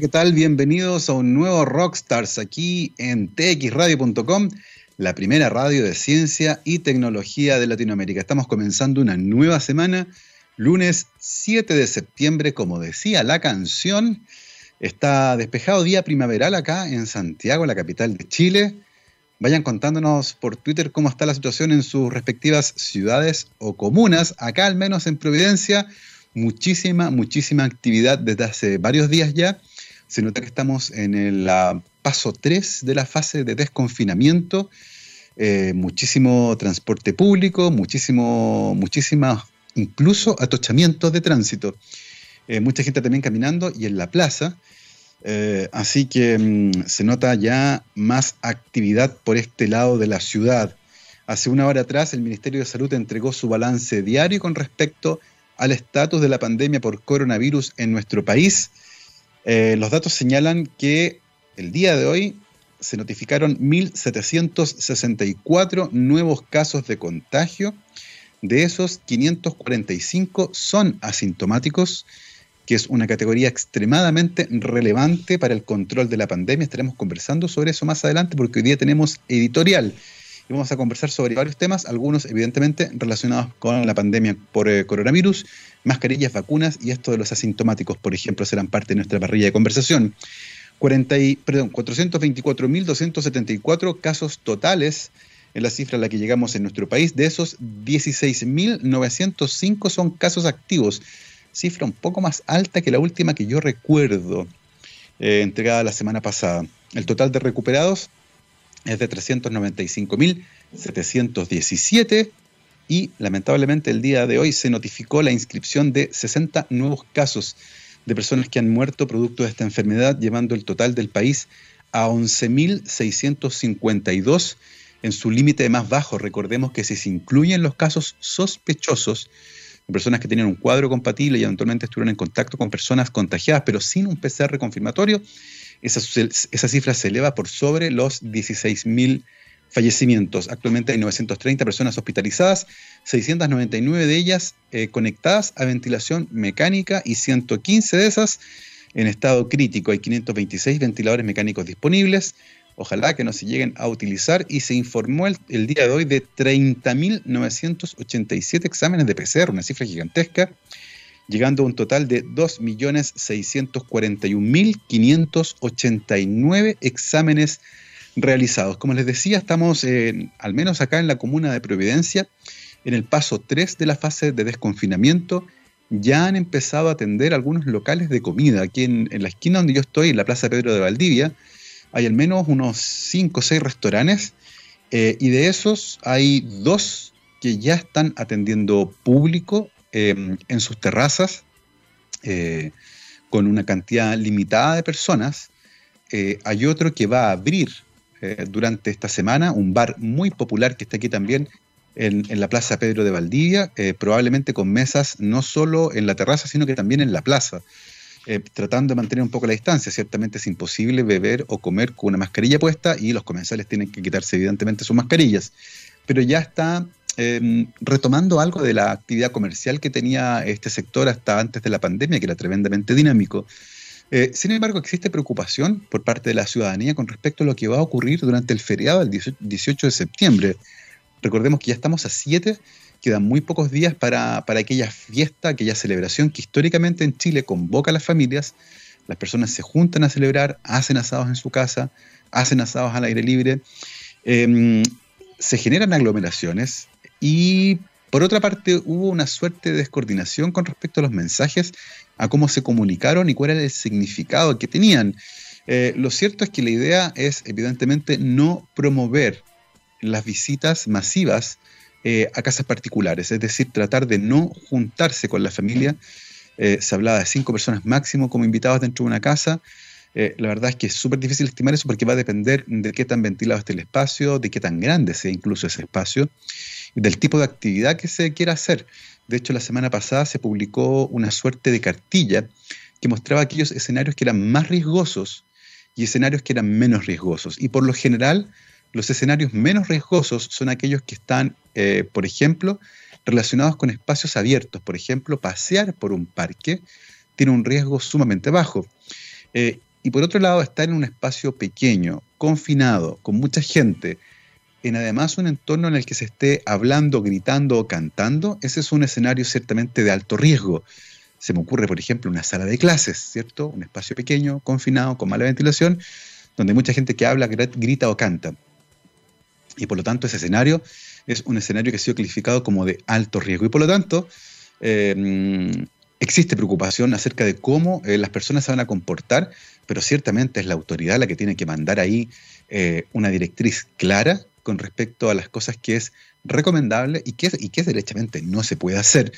¿Qué tal? Bienvenidos a un nuevo Rockstars aquí en txradio.com, la primera radio de ciencia y tecnología de Latinoamérica. Estamos comenzando una nueva semana, lunes 7 de septiembre, como decía la canción. Está despejado día primaveral acá en Santiago, la capital de Chile. Vayan contándonos por Twitter cómo está la situación en sus respectivas ciudades o comunas. Acá al menos en Providencia, muchísima, muchísima actividad desde hace varios días ya se nota que estamos en el paso 3 de la fase de desconfinamiento. Eh, muchísimo transporte público, muchísimo, muchísima, incluso atochamientos de tránsito. Eh, mucha gente también caminando y en la plaza. Eh, así que mm, se nota ya más actividad por este lado de la ciudad. Hace una hora atrás el Ministerio de Salud entregó su balance diario con respecto al estatus de la pandemia por coronavirus en nuestro país. Eh, los datos señalan que el día de hoy se notificaron 1.764 nuevos casos de contagio. De esos, 545 son asintomáticos, que es una categoría extremadamente relevante para el control de la pandemia. Estaremos conversando sobre eso más adelante porque hoy día tenemos editorial y vamos a conversar sobre varios temas, algunos evidentemente relacionados con la pandemia por eh, coronavirus, mascarillas, vacunas y esto de los asintomáticos, por ejemplo, serán parte de nuestra parrilla de conversación. 424.274 casos totales en la cifra a la que llegamos en nuestro país. De esos, 16.905 son casos activos, cifra un poco más alta que la última que yo recuerdo, eh, entregada la semana pasada. El total de recuperados, es de 395.717 y lamentablemente el día de hoy se notificó la inscripción de 60 nuevos casos de personas que han muerto producto de esta enfermedad, llevando el total del país a 11.652 en su límite más bajo. Recordemos que si se incluyen los casos sospechosos, personas que tenían un cuadro compatible y eventualmente estuvieron en contacto con personas contagiadas, pero sin un PCR confirmatorio, esa, cifra se eleva por sobre los 16.000 fallecimientos. Actualmente hay 930 personas hospitalizadas, 699 de ellas eh, conectadas a ventilación mecánica y 115 de esas en estado crítico. Hay 526 ventiladores mecánicos disponibles. Ojalá que no se lleguen a utilizar y se informó el, el día de hoy de 30.987 exámenes de PCR, una cifra gigantesca llegando a un total de 2.641.589 exámenes realizados. Como les decía, estamos al menos acá en la comuna de Providencia, en el paso 3 de la fase de desconfinamiento. Ya han empezado a atender algunos locales de comida. Aquí en, la esquina donde yo estoy, en la Plaza Pedro de Valdivia, hay al menos unos 5 o 6 restaurantes eh, y de esos hay dos que ya están atendiendo público Em, en sus terrazas eh, con una cantidad limitada de personas. Eh, hay otro que va a abrir eh, durante esta semana, un bar muy popular que está aquí también en, la Plaza Pedro de Valdivia, probablemente con mesas no solo en la terraza, sino que también en la plaza. tratando de mantener un poco la distancia. Ciertamente es imposible beber o comer con una mascarilla puesta y los comensales tienen que quitarse evidentemente sus mascarillas. Pero ya está Em, retomando algo de la actividad comercial que tenía este sector hasta antes de la pandemia, que era tremendamente dinámico. Eh, sin embargo, existe preocupación por parte de la ciudadanía con respecto a lo que va a ocurrir durante el feriado del 18 de septiembre. Recordemos que ya estamos a 7, quedan muy pocos días para, para aquella fiesta, aquella celebración que históricamente en Chile convoca a las familias. Las personas se juntan a celebrar, hacen asados en su casa, hacen asados al aire libre. Em, se generan aglomeraciones, y por otra parte, hubo una suerte de descoordinación con respecto a los mensajes, a cómo se comunicaron y cuál era el significado que tenían. Eh, lo cierto es que la idea es, evidentemente, no promover las visitas masivas eh, a casas particulares, es decir, tratar de no juntarse con la familia. Eh, se hablaba de cinco personas máximo como invitados dentro de una casa. La verdad es que es súper difícil estimar eso porque va a depender de qué tan ventilado esté el espacio, de qué tan grande sea incluso ese espacio del tipo de actividad que se quiera hacer. De hecho, la semana pasada se publicó una suerte de cartilla que mostraba aquellos escenarios que eran más riesgosos y escenarios que eran menos riesgosos. Y por lo general, los escenarios menos riesgosos son aquellos que están, eh, por ejemplo, relacionados con espacios abiertos. Por ejemplo, pasear por un parque tiene un riesgo sumamente bajo. Eh, y por otro lado estar en un espacio pequeño, confinado, con mucha gente, en además un entorno en el que se esté hablando, gritando o cantando, ese es un escenario ciertamente de alto riesgo. Se me ocurre, por ejemplo, una sala de clases, ¿cierto? Un espacio pequeño, confinado, con mala ventilación, donde mucha gente que habla, grita o canta. Y por lo tanto ese escenario es un escenario que ha sido calificado como de alto riesgo. Y por lo tanto, em, existe preocupación acerca de cómo eh, las personas se van a comportar, pero ciertamente es la autoridad la que tiene que mandar ahí eh, una directriz clara con respecto a las cosas que es recomendable y que, y que derechamente no se puede hacer.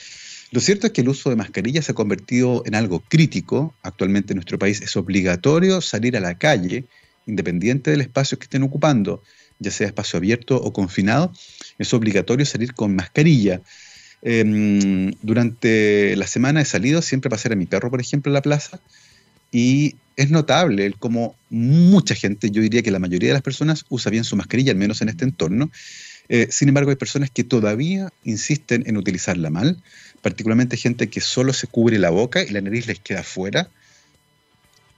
Lo cierto es que el uso de mascarillas se ha convertido en algo crítico. Actualmente en nuestro país es obligatorio salir a la calle, independiente del espacio que estén ocupando, ya sea espacio abierto o confinado, es obligatorio salir con mascarilla. Em, durante la semana he salido siempre para hacer a mi perro, por ejemplo, a la plaza, y es notable el cómo mucha gente, yo diría que la mayoría de las personas usa bien su mascarilla, al menos en este entorno. Eh, sin embargo, hay personas que todavía insisten en utilizarla mal, particularmente gente que solo se cubre la boca y la nariz les queda fuera.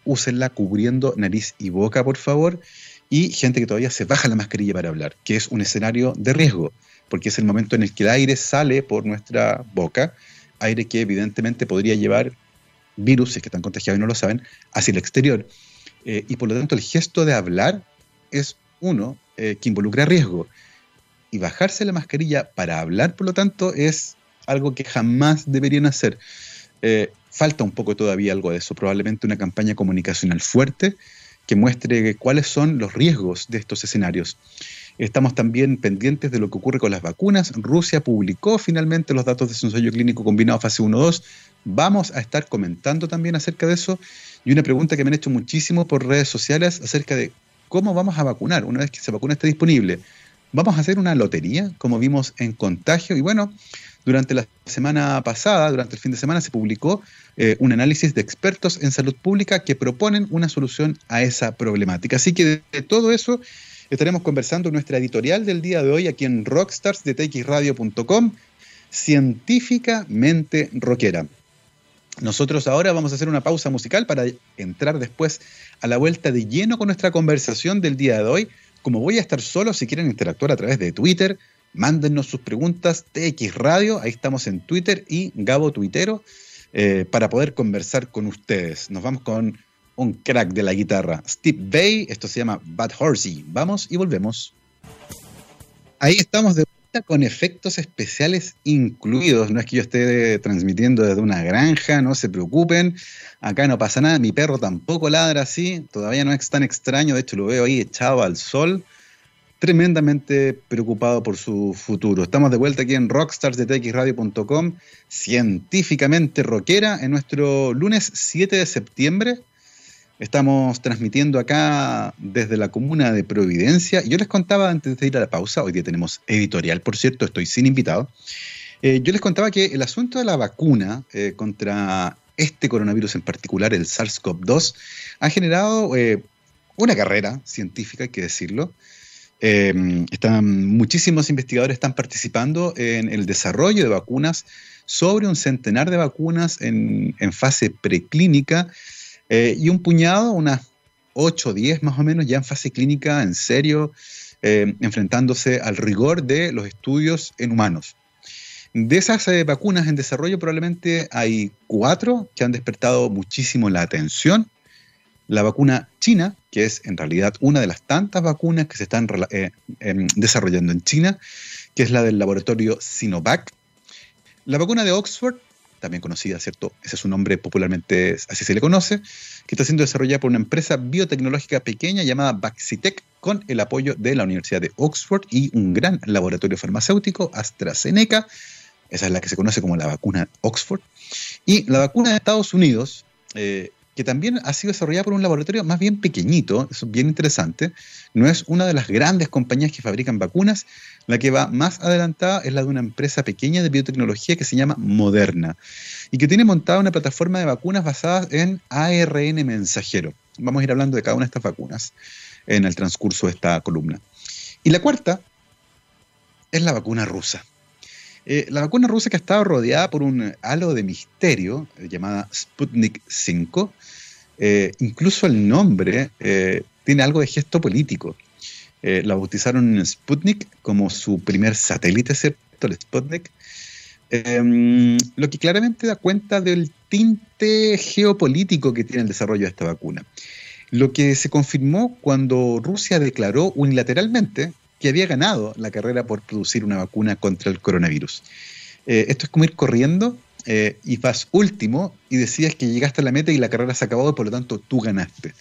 Úsenla cubriendo nariz y boca, por favor. Y gente que todavía se baja la mascarilla para hablar, que es un escenario de riesgo, porque es el momento en el que el aire sale por nuestra boca, aire que evidentemente podría llevar virus, que están contagiados y no lo saben, hacia el exterior. Eh, y por lo tanto el gesto de hablar es uno eh, que involucra riesgo. Y bajarse la mascarilla para hablar, por lo tanto, es algo que jamás deberían hacer. Eh, falta un poco todavía algo de eso, probablemente una campaña comunicacional fuerte que muestre cuáles son los riesgos de estos escenarios. Estamos también pendientes de lo que ocurre con las vacunas. Rusia publicó finalmente los datos de su ensayo clínico combinado fase 1-2. Vamos a estar comentando también acerca de eso. Y una pregunta que me han hecho muchísimo por redes sociales acerca de cómo vamos a vacunar una vez que esa vacuna esté disponible. ¿Vamos a hacer una lotería como vimos en contagio? Y bueno, durante la semana pasada, durante el fin de semana, se publicó eh, un análisis de expertos en salud pública que proponen una solución a esa problemática. Así que de todo eso estaremos conversando nuestra editorial del día de hoy aquí en rockstarsdetxradio.com, científicamente rockera. Nosotros ahora vamos a hacer una pausa musical para entrar después a la vuelta de lleno con nuestra conversación del día de hoy. Como voy a estar solo, si quieren interactuar a través de Twitter, mándennos sus preguntas, TX Radio, ahí estamos en Twitter y Gabo Tuitero, eh, para poder conversar con ustedes. Nos vamos con un crack de la guitarra, Steve Bay. Esto se llama Bad Horsey. Vamos y volvemos. Ahí estamos de vuelta con efectos especiales incluidos. No es que yo esté transmitiendo desde una granja, no se preocupen. Acá no pasa nada. Mi perro tampoco ladra así. Todavía no es tan extraño. De hecho, lo veo ahí echado al sol. Tremendamente preocupado por su futuro. Estamos de vuelta aquí en rockstarsdetxradio.com, científicamente rockera, en nuestro lunes 7 de septiembre Estamos transmitiendo acá desde la comuna de Providencia. Yo les contaba antes de ir a la pausa, hoy día tenemos editorial, por cierto, estoy sin invitado. Eh, yo les contaba que el asunto de la vacuna eh, contra este coronavirus en particular, el SARS-CoV-2, ha generado eh, una carrera científica, hay que decirlo. están, muchísimos investigadores están participando en el desarrollo de vacunas, sobre un centenar de vacunas en, en fase preclínica eh, y un puñado, unas 8 o 10 más o menos, ya en fase clínica, en serio, eh, enfrentándose al rigor de los estudios en humanos. De esas eh, vacunas en desarrollo probablemente hay cuatro que han despertado muchísimo la atención. La vacuna china, que es en realidad una de las tantas vacunas que se están em, desarrollando en China, que es la del laboratorio Sinovac. La vacuna de Oxford, también conocida, ¿cierto? Ese es su nombre popularmente, así se le conoce, que está siendo desarrollada por una empresa biotecnológica pequeña llamada Vaxitec con el apoyo de la Universidad de Oxford y un gran laboratorio farmacéutico, AstraZeneca. Esa es la que se conoce como la vacuna Oxford. Y la vacuna de Estados Unidos, eh, que también ha sido desarrollada por un laboratorio más bien pequeñito, eso es bien interesante, no es una de las grandes compañías que fabrican vacunas, la que va más adelantada es la de una empresa pequeña de biotecnología que se llama Moderna y que tiene montada una plataforma de vacunas basadas en ARN mensajero. Vamos a ir hablando de cada una de estas vacunas en el transcurso de esta columna. Y la cuarta es la vacuna rusa. Eh, la vacuna rusa que ha estado rodeada por un halo de misterio eh, llamada Sputnik 5 Eh, incluso el nombre eh, tiene algo de gesto político. la bautizaron Sputnik como su primer satélite, ¿cierto? El Sputnik. Em, lo que claramente da cuenta del tinte geopolítico que tiene el desarrollo de esta vacuna. Lo que se confirmó cuando Rusia declaró unilateralmente que había ganado la carrera por producir una vacuna contra el coronavirus. Eh, esto es como ir corriendo eh, y vas último y decías que llegaste a la meta y la carrera se acabó y por lo tanto tú ganaste.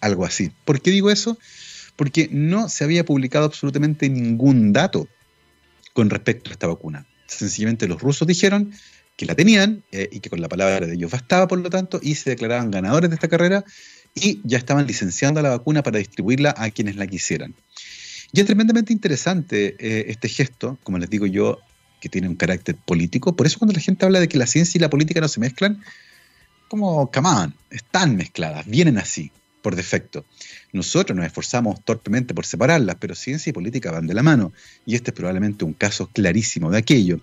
Algo así. ¿Por qué digo eso? Porque no se había publicado absolutamente ningún dato con respecto a esta vacuna. Sencillamente los rusos dijeron que la tenían eh, y que con la palabra de ellos bastaba, por lo tanto, y se declaraban ganadores de esta carrera y ya estaban licenciando la vacuna para distribuirla a quienes la quisieran. Y es tremendamente interesante eh, este gesto, como les digo yo, que tiene un carácter político. Por eso cuando la gente habla de que la ciencia y la política no se mezclan, como, come están mezcladas, vienen así, por defecto. Nosotros nos esforzamos torpemente por separarlas, pero ciencia y política van de la mano. Y este es probablemente un caso clarísimo de aquello.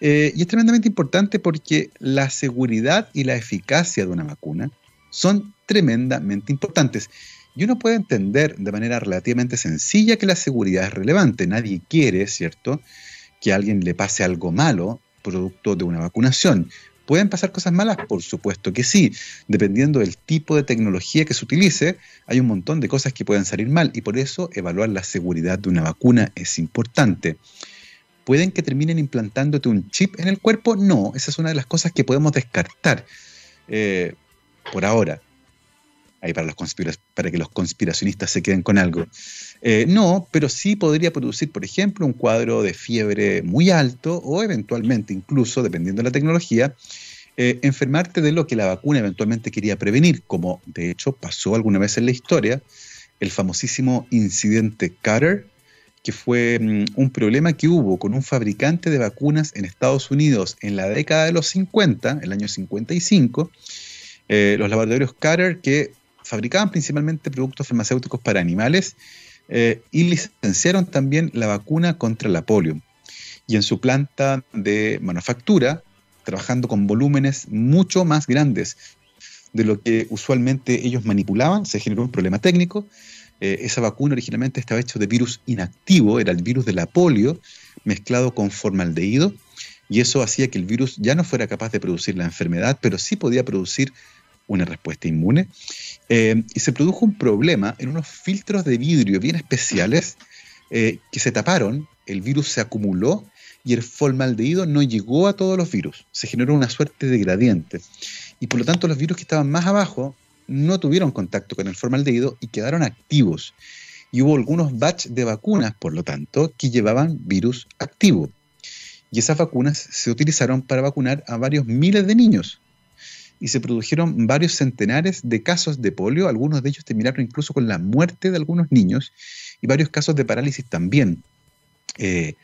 Eh, y es tremendamente importante porque la seguridad y la eficacia de una vacuna son tremendamente importantes. Y uno puede entender de manera relativamente sencilla que la seguridad es relevante. Nadie quiere, ¿cierto?, que a alguien le pase algo malo producto de una vacunación. ¿Pueden pasar cosas malas? Por supuesto que sí. Dependiendo del tipo de tecnología que se utilice, hay un montón de cosas que pueden salir mal y por eso evaluar la seguridad de una vacuna es importante. ¿Pueden que terminen implantándote un chip en el cuerpo? No, esa es una de las cosas que podemos descartar eh, por ahora ahí para, los para que los conspiracionistas se queden con algo. Eh, no, pero sí podría producir, por ejemplo, un cuadro de fiebre muy alto o eventualmente, incluso, dependiendo de la tecnología, eh, enfermarte de lo que la vacuna eventualmente quería prevenir, como de hecho pasó alguna vez en la historia, el famosísimo incidente Carter, que fue mm, un problema que hubo con un fabricante de vacunas en Estados Unidos en la década de los 50, el año 55, eh, los laboratorios Carter que fabricaban principalmente productos farmacéuticos para animales eh, y licenciaron también la vacuna contra la polio. Y en su planta de manufactura, trabajando con volúmenes mucho más grandes de lo que usualmente ellos manipulaban, se generó un problema técnico. Eh, esa vacuna originalmente estaba hecha de virus inactivo, era el virus de la polio mezclado con formaldehído, y eso hacía que el virus ya no fuera capaz de producir la enfermedad, pero sí podía producir una respuesta inmune. Eh, y se produjo un problema en unos filtros de vidrio bien especiales eh, que se taparon, el virus se acumuló y el formaldehído no llegó a todos los virus. Se generó una suerte de gradiente. Y por lo tanto los virus que estaban más abajo no tuvieron contacto con el formaldehído y quedaron activos. Y hubo algunos batch de vacunas, por lo tanto, que llevaban virus activo. Y esas vacunas se utilizaron para vacunar a varios miles de niños y se produjeron varios centenares de casos de polio, algunos de ellos terminaron incluso con la muerte de algunos niños y varios casos de parálisis también. Eh,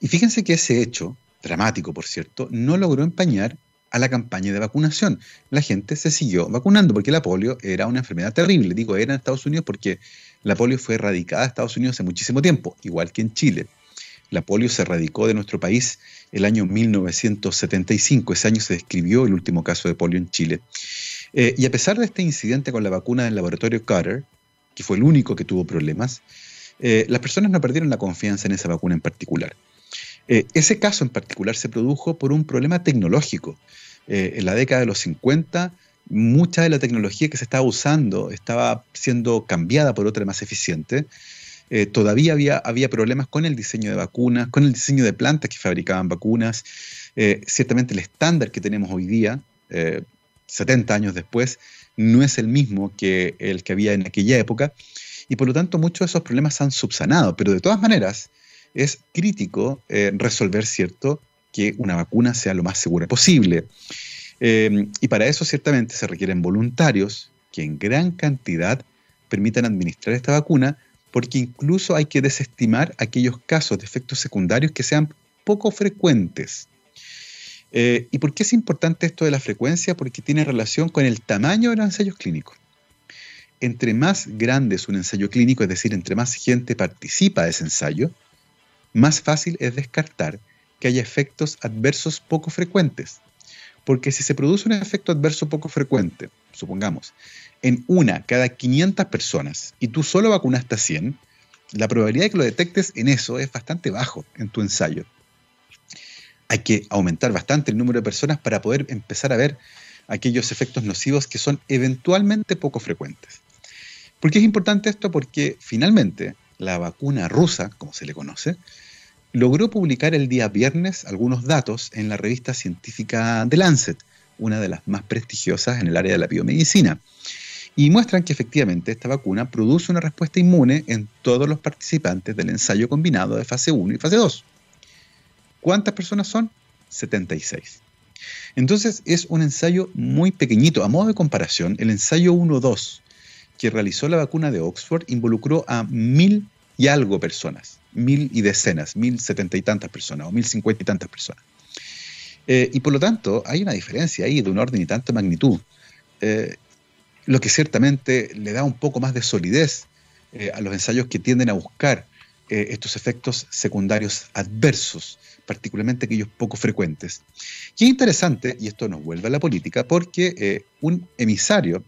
y fíjense que ese hecho, dramático por cierto, no logró empañar a la campaña de vacunación. La gente se siguió vacunando porque la polio era una enfermedad terrible. Digo, era en Estados Unidos porque la polio fue erradicada en Estados Unidos hace muchísimo tiempo, igual que en Chile. La polio se erradicó de nuestro país el año 1975. Ese año se describió el último caso de polio en Chile. Eh, y a pesar de este incidente con la vacuna del laboratorio Carter, que fue el único que tuvo problemas, eh, las personas no perdieron la confianza en esa vacuna en particular. Eh, ese caso en particular se produjo por un problema tecnológico. en la década de los 50, mucha de la tecnología que se estaba usando estaba siendo cambiada por otra más eficiente eh, todavía había, había problemas con el diseño de vacunas, con el diseño de plantas que fabricaban vacunas. Eh, ciertamente el estándar que tenemos hoy día, 70 eh, años después, no es el mismo que el que había en aquella época y por lo tanto muchos de esos problemas han subsanado, pero de todas maneras es crítico resolver, ¿cierto?, que una vacuna sea lo más segura posible. y para eso ciertamente se requieren voluntarios que en gran cantidad permitan administrar esta vacuna porque incluso hay que desestimar aquellos casos de efectos secundarios que sean poco frecuentes. Eh, ¿Y por qué es importante esto de la frecuencia? Porque tiene relación con el tamaño de los ensayos clínicos. Entre más grande es un ensayo clínico, es decir, entre más gente participa de ese ensayo, más fácil es descartar que haya efectos adversos poco frecuentes. Porque si se produce un efecto adverso poco frecuente, supongamos, en una cada 500 personas y tú solo vacunaste a 100, la probabilidad de que lo detectes en eso es bastante bajo en tu ensayo. Hay que aumentar bastante el número de personas para poder empezar a ver aquellos efectos nocivos que son eventualmente poco frecuentes. ¿Por qué es importante esto? Porque finalmente la vacuna rusa, como se le conoce, logró publicar el día viernes algunos datos en la revista científica The Lancet, una de las más prestigiosas en el área de la biomedicina, y muestran que efectivamente esta vacuna produce una respuesta inmune en todos los participantes del ensayo combinado de fase 1 y fase 2. ¿Cuántas personas son? 76. Entonces es un ensayo muy pequeñito. A modo de comparación, el ensayo 1-2 que realizó la vacuna de Oxford involucró a mil y algo personas, mil y decenas, mil setenta y tantas personas o mil cincuenta y tantas personas. Eh, y por lo tanto, hay una diferencia ahí de un orden y tanta magnitud, eh, lo que ciertamente le da un poco más de solidez eh, a los ensayos que tienden a buscar estos efectos secundarios adversos, particularmente aquellos poco frecuentes. Y es interesante, y esto nos vuelve a la política, porque un emisario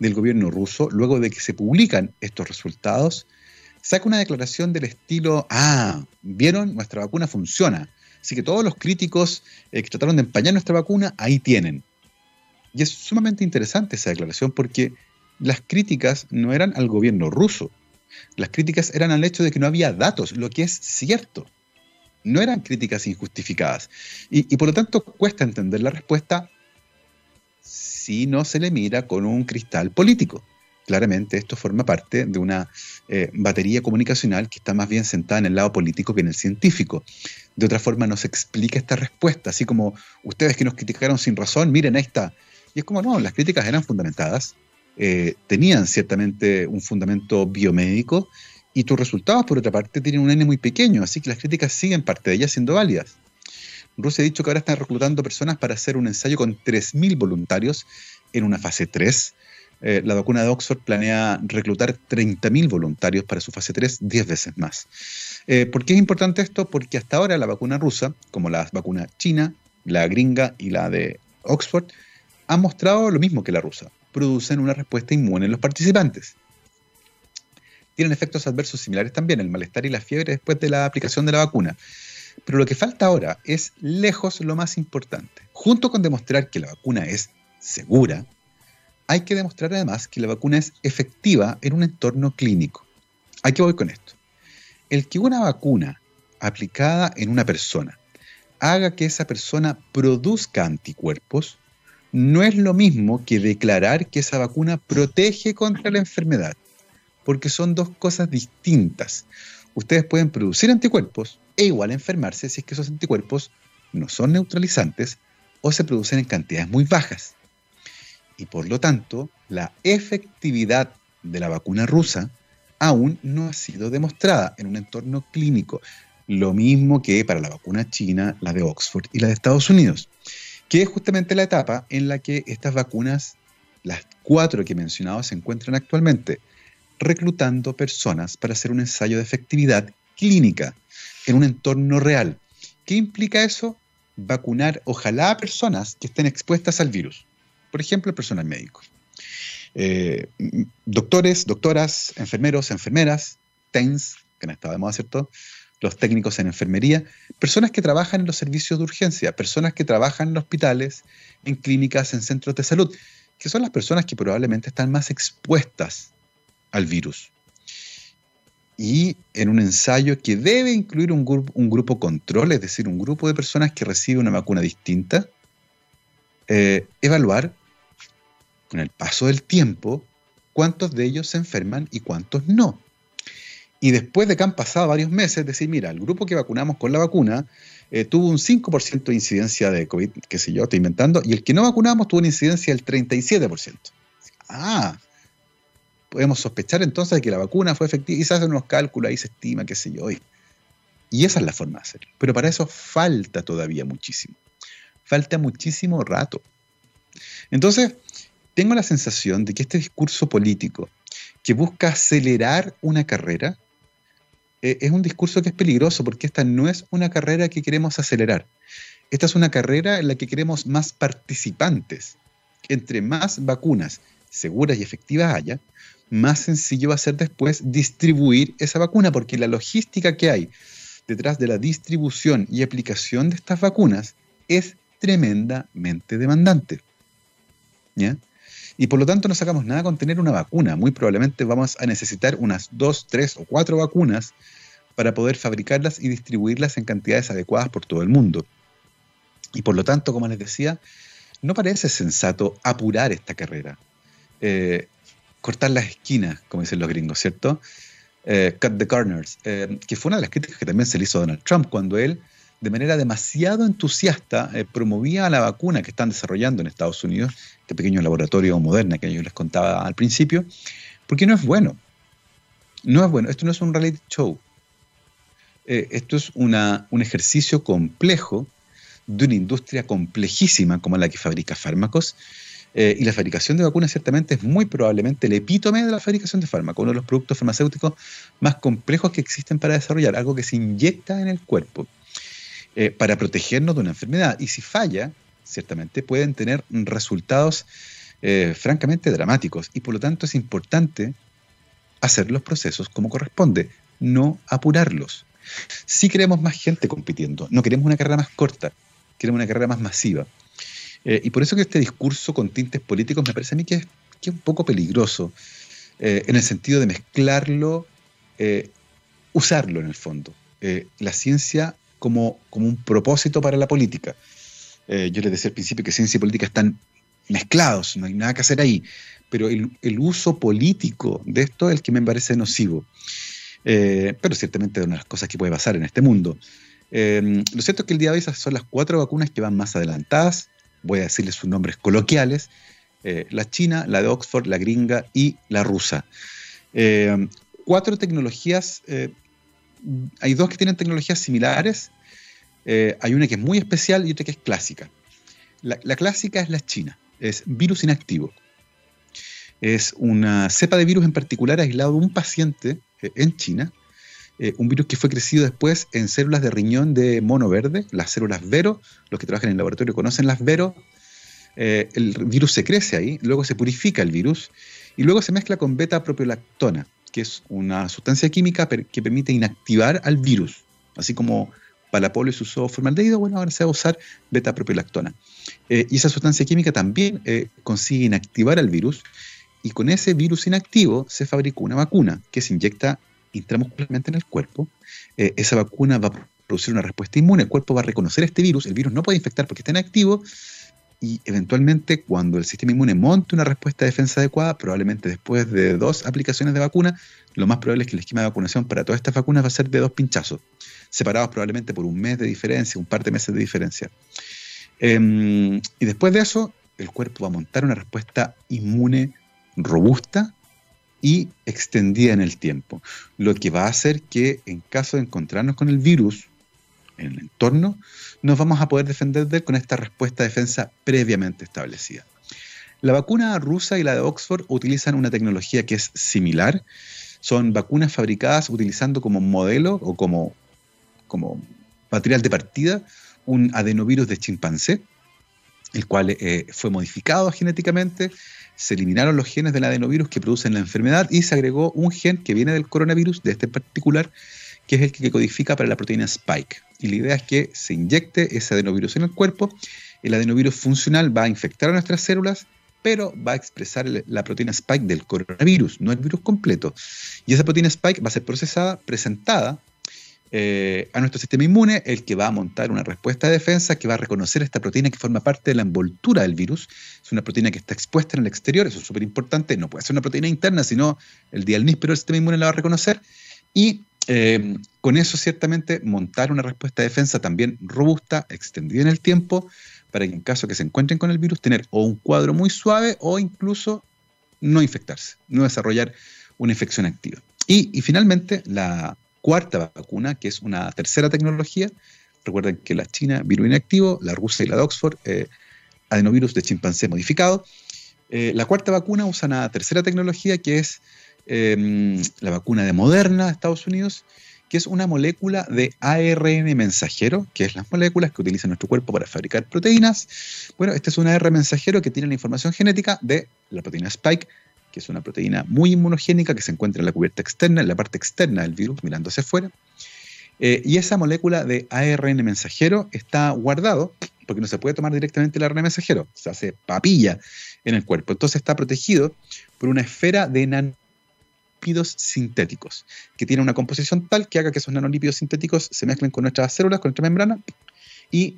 del gobierno ruso, luego de que se publican estos resultados, saca una declaración del estilo, ah, vieron, nuestra vacuna funciona. Así que todos los críticos eh, que trataron de empañar nuestra vacuna, ahí tienen. Y es sumamente interesante esa declaración porque las críticas no eran al gobierno ruso, las críticas eran al hecho de que no había datos, lo que es cierto. No eran críticas injustificadas. y por lo tanto cuesta entender la respuesta si no se le mira con un cristal político. Claramente esto forma parte de una eh, batería comunicacional que está más bien sentada en el lado político que en el científico. De otra forma no se explica esta respuesta, así como ustedes que nos criticaron sin razón, miren, ahí está. Y es como, no, las críticas eran fundamentadas, eh, tenían ciertamente un fundamento biomédico y tus resultados, por otra parte, tienen un N muy pequeño, así que las críticas siguen parte de ellas siendo válidas. Rusia ha dicho que ahora están reclutando personas para hacer un ensayo con 3.000 voluntarios en una fase 3. Eh, la vacuna de Oxford planea reclutar 30.000 voluntarios para su fase 3, 10 veces más. Eh, ¿Por qué es importante esto? Porque hasta ahora la vacuna rusa, como la vacuna china, la gringa y la de Oxford, han mostrado lo mismo que la rusa. Producen una respuesta inmune en los participantes. Tienen efectos adversos similares también, el malestar y la fiebre después de la aplicación de la vacuna. Pero lo que falta ahora es lejos lo más importante. Junto con demostrar que la vacuna es segura, hay que demostrar además que la vacuna es efectiva en un entorno clínico. ¿A qué voy con esto? El que una vacuna aplicada en una persona haga que esa persona produzca anticuerpos no es lo mismo que declarar que esa vacuna protege contra la enfermedad, porque son dos cosas distintas. Ustedes pueden producir anticuerpos, e igual enfermarse si es que esos anticuerpos no son neutralizantes o se producen en cantidades muy bajas. Y por lo tanto, la efectividad de la vacuna rusa aún no ha sido demostrada en un entorno clínico. Lo mismo que para la vacuna china, la de Oxford y la de Estados Unidos, que es justamente la etapa en la que estas vacunas, las cuatro que he mencionado, se encuentran actualmente, reclutando personas para hacer un ensayo de efectividad clínica en un entorno real. ¿Qué implica eso? Vacunar, ojalá a personas que estén expuestas al virus. Por ejemplo, el personal médico. Eh, doctores, doctoras, enfermeros, enfermeras, TENS, que han estado de moda, ¿cierto? Los técnicos en enfermería, personas que trabajan en los servicios de urgencia, personas que trabajan en hospitales, en clínicas, en centros de salud, que son las personas que probablemente están más expuestas al virus y en un ensayo que debe incluir un, grupo, control, es decir, un grupo de personas que recibe una vacuna distinta, eh, evaluar con el paso del tiempo cuántos de ellos se enferman y cuántos no. Y después de que han pasado varios meses, decir, mira, el grupo que vacunamos con la vacuna eh, tuvo un 5% de incidencia de COVID, qué sé yo, estoy inventando, y el que no vacunamos tuvo una incidencia del 37%. Ah, podemos sospechar entonces de que la vacuna fue efectiva y se hacen unos cálculos, ahí se estima, qué sé yo. Y esa es la forma de hacerlo. Pero para eso falta todavía muchísimo. Falta muchísimo rato. Entonces, tengo la sensación de que este discurso político que busca acelerar una carrera eh, es un discurso que es peligroso porque esta no es una carrera que queremos acelerar. esta es una carrera en la que queremos más participantes. Entre más vacunas seguras y efectivas haya, más sencillo va a ser después distribuir esa vacuna, porque la logística que hay detrás de la distribución y aplicación de estas vacunas es tremendamente demandante. ¿Ya? Y por lo tanto no sacamos nada con tener una vacuna. Muy probablemente vamos a necesitar unas dos, tres o cuatro vacunas para poder fabricarlas y distribuirlas en cantidades adecuadas por todo el mundo. Y por lo tanto, como les decía, no parece sensato apurar esta carrera. Eh, cortar las esquinas, como dicen los gringos, ¿cierto? Eh, cut the corners, eh, que fue una de las críticas que también se le hizo a Donald Trump cuando él, de manera demasiado entusiasta, promovía la vacuna que están desarrollando en Estados Unidos, este pequeño laboratorio Moderna que yo les contaba al principio, porque no es bueno. No es bueno, esto no es un reality show. esto es una, un ejercicio complejo de una industria complejísima como la que fabrica fármacos. Eh, y la fabricación de vacunas ciertamente es muy probablemente el epítome de la fabricación de fármacos, uno de los productos farmacéuticos más complejos que existen para desarrollar, algo que se inyecta en el cuerpo eh, para protegernos de una enfermedad. Y si falla, ciertamente pueden tener resultados eh, francamente dramáticos. Y por lo tanto es importante hacer los procesos como corresponde, no apurarlos. Si queremos más gente compitiendo, no queremos una carrera más corta, queremos una carrera más masiva. Eh, y por eso que este discurso con tintes políticos me parece a mí que es, un poco peligroso, en el sentido de mezclarlo, usarlo en el fondo. la ciencia como, como un propósito para la política. yo les decía al principio que ciencia y política están mezclados, no hay nada que hacer ahí, pero el, el uso político de esto es el que me parece nocivo. pero ciertamente es una de las cosas que puede pasar en este mundo. Em, lo cierto es que el día de hoy son las cuatro vacunas que van más adelantadas. Voy a decirles sus nombres coloquiales. Eh, la china, la de Oxford, la gringa y la rusa. Cuatro tecnologías. Eh, hay dos que tienen tecnologías similares. Eh, hay una que es muy especial y otra que es clásica. La, clásica es la china. Es virus inactivo. Es una cepa de virus en particular aislado de un paciente en China eh, un virus que fue crecido después en células de riñón de mono verde, las células Vero, los que trabajan en el laboratorio conocen las Vero, eh, el virus se crece ahí, luego se purifica el virus y luego se mezcla con beta-propiolactona, que es una sustancia química que permite inactivar al virus, así como para la polio se usó formaldehído, bueno, ahora se va a usar beta-propiolactona. Eh, y esa sustancia química también consigue inactivar al virus y con ese virus inactivo se fabricó una vacuna que se inyecta intramuscularmente en el cuerpo, eh, esa vacuna va a producir una respuesta inmune, el cuerpo va a reconocer este virus, el virus no puede infectar porque está inactivo, y eventualmente cuando el sistema inmune monte una respuesta de defensa adecuada, probablemente después de dos aplicaciones de vacuna, lo más probable es que el esquema de vacunación para todas estas vacunas va a ser de dos pinchazos, separados probablemente por un mes de diferencia, un par de meses de diferencia. Em, y después de eso, el cuerpo va a montar una respuesta inmune robusta y extendida en el tiempo, lo que va a hacer que en caso de encontrarnos con el virus en el entorno, nos vamos a poder defender de él con esta respuesta de defensa previamente establecida. La vacuna rusa y la de Oxford utilizan una tecnología que es similar. Son vacunas fabricadas utilizando como modelo o como, como material de partida un adenovirus de chimpancé, el cual eh, fue modificado genéticamente se eliminaron los genes del adenovirus que producen la enfermedad y se agregó un gen que viene del coronavirus, de este particular, que es el que codifica para la proteína Spike. Y la idea es que se inyecte ese adenovirus en el cuerpo, el adenovirus funcional va a infectar a nuestras células, pero va a expresar la proteína Spike del coronavirus, no el virus completo. Y esa proteína Spike va a ser procesada, presentada eh, a nuestro sistema inmune, el que va a montar una respuesta de defensa que va a reconocer esta proteína que forma parte de la envoltura del virus. Es una proteína que está expuesta en el exterior, eso es súper importante, no puede ser una proteína interna, sino el día del níspero el sistema inmune la va a reconocer. Y eh, con eso ciertamente montar una respuesta de defensa también robusta, extendida en el tiempo, para que en caso que se encuentren con el virus, tener o un cuadro muy suave o incluso no infectarse, no desarrollar una infección activa. y finalmente, la cuarta vacuna, que es una tercera tecnología. Recuerden que la China, virus inactivo, la rusa y la de Oxford, eh, adenovirus de chimpancé modificado. Eh, la cuarta vacuna usa una tercera tecnología que es em, la vacuna de Moderna de Estados Unidos que es una molécula de ARN mensajero, que es las moléculas que utiliza nuestro cuerpo para fabricar proteínas. Bueno, este es un ARN mensajero que tiene la información genética de la proteína Spike, que es una proteína muy inmunogénica que se encuentra en la cubierta externa, en la parte externa del virus, mirando hacia afuera. Eh, y esa molécula de ARN mensajero está guardado, porque no se puede tomar directamente el ARN mensajero, se hace papilla en el cuerpo. Entonces está protegido por una esfera de sintéticos, que tiene una composición tal que haga que esos nanolípidos sintéticos se mezclen con nuestras células, con nuestra membrana, y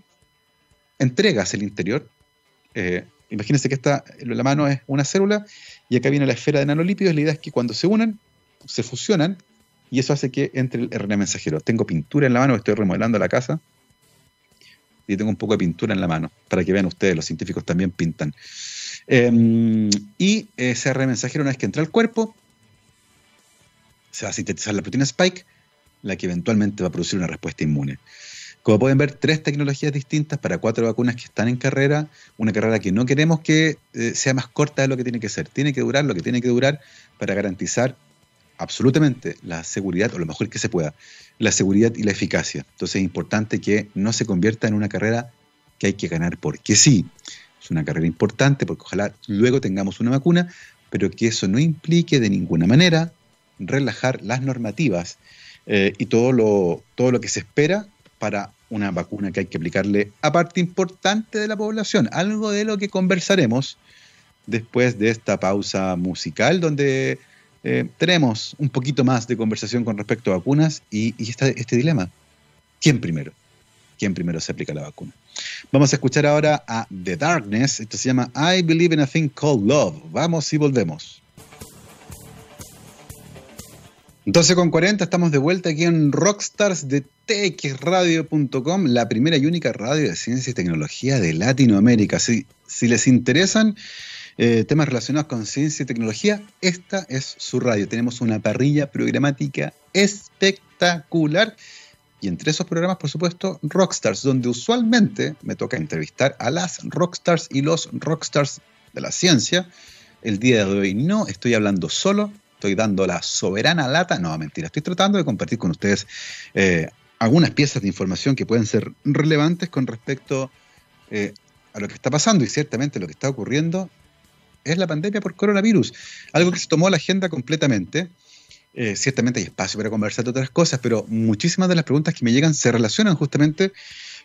entregas el interior. Eh, imagínense que esta, la mano es una célula y acá viene la esfera de nanolípidos. La idea es que cuando se unan, se fusionan y eso hace que entre el RNA mensajero. Tengo pintura en la mano, estoy remodelando la casa y tengo un poco de pintura en la mano, para que vean ustedes, los científicos también pintan. Em, y ese RNA mensajero, una vez que entra al cuerpo, se va a sintetizar la proteína Spike, la que eventualmente va a producir una respuesta inmune. Como pueden ver, tres tecnologías distintas para cuatro vacunas que están en carrera, una carrera que no queremos que eh, sea más corta de lo que tiene que ser. Tiene que durar lo que tiene que durar para garantizar absolutamente la seguridad, o lo mejor que se pueda, la seguridad y la eficacia. Entonces es importante que no se convierta en una carrera que hay que ganar porque sí. Es una carrera importante porque ojalá luego tengamos una vacuna, pero que eso no implique de ninguna manera relajar las normativas eh, y todo lo, todo lo que se espera para una vacuna que hay que aplicarle a parte importante de la población. Algo de lo que conversaremos después de esta pausa musical donde eh, tenemos un poquito más de conversación con respecto a vacunas y, este dilema. ¿Quién primero? ¿Quién primero se aplica la vacuna? Vamos a escuchar ahora a The Darkness. Esto se llama I Believe in a Thing Called Love. Vamos y volvemos. 12 con 40, estamos de vuelta aquí en Rockstars de txradio.com, la primera y única radio de ciencia y tecnología de Latinoamérica. Si, les interesan eh, temas relacionados con ciencia y tecnología, esta es su radio. Tenemos una parrilla programática espectacular. Y entre esos programas, por supuesto, Rockstars, donde usualmente me toca entrevistar a las Rockstars y los Rockstars de la ciencia. El día de hoy no estoy hablando solo, estoy dando la soberana lata. No, mentira, estoy tratando de compartir con ustedes eh, algunas piezas de información que pueden ser relevantes con respecto eh, a lo que está pasando y ciertamente lo que está ocurriendo es la pandemia por coronavirus, algo que se tomó la agenda completamente. Eh, ciertamente hay espacio para conversar de otras cosas, pero muchísimas de las preguntas que me llegan se relacionan justamente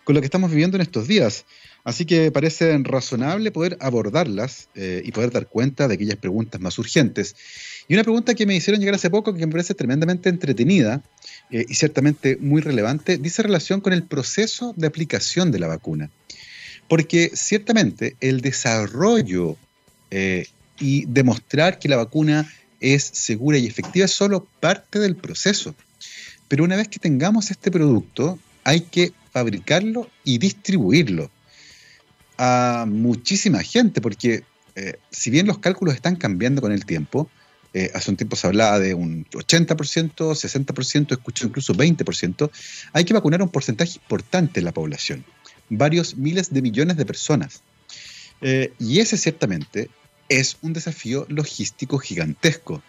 con lo que estamos viviendo en estos días. Así que parece razonable poder abordarlas eh, y poder dar cuenta de aquellas preguntas más urgentes. Y una pregunta que me hicieron llegar hace poco, que me parece tremendamente entretenida eh, y ciertamente muy relevante, dice relación con el proceso de aplicación de la vacuna. Porque ciertamente el desarrollo eh, y demostrar que la vacuna es segura y efectiva es solo parte del proceso. Pero una vez que tengamos este producto, hay que fabricarlo y distribuirlo a muchísima gente, porque eh, si bien los cálculos están cambiando con el tiempo, eh, hace un tiempo se hablaba de un 80%, 60%, escuché incluso 20%, hay que vacunar a un porcentaje importante de la población, varios miles de millones de personas. Eh, y ese ciertamente es un desafío logístico gigantesco.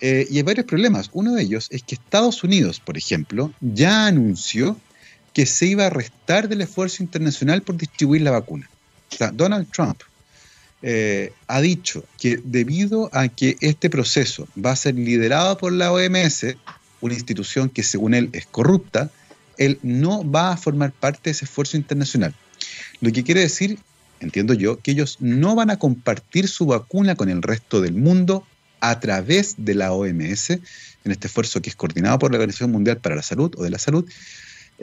Y hay varios problemas. Uno de ellos es que Estados Unidos, por ejemplo, ya anunció que se iba a restar del esfuerzo internacional por distribuir la vacuna. Donald Trump eh, ha dicho que debido a que este proceso va a ser liderado por la OMS, una institución que según él es corrupta, él no va a formar parte de ese esfuerzo internacional. Lo que quiere decir entiendo yo, que ellos no van a compartir su vacuna con el resto del mundo a través de la OMS, en este esfuerzo que es coordinado por la Organización Mundial para la Salud o de la Salud,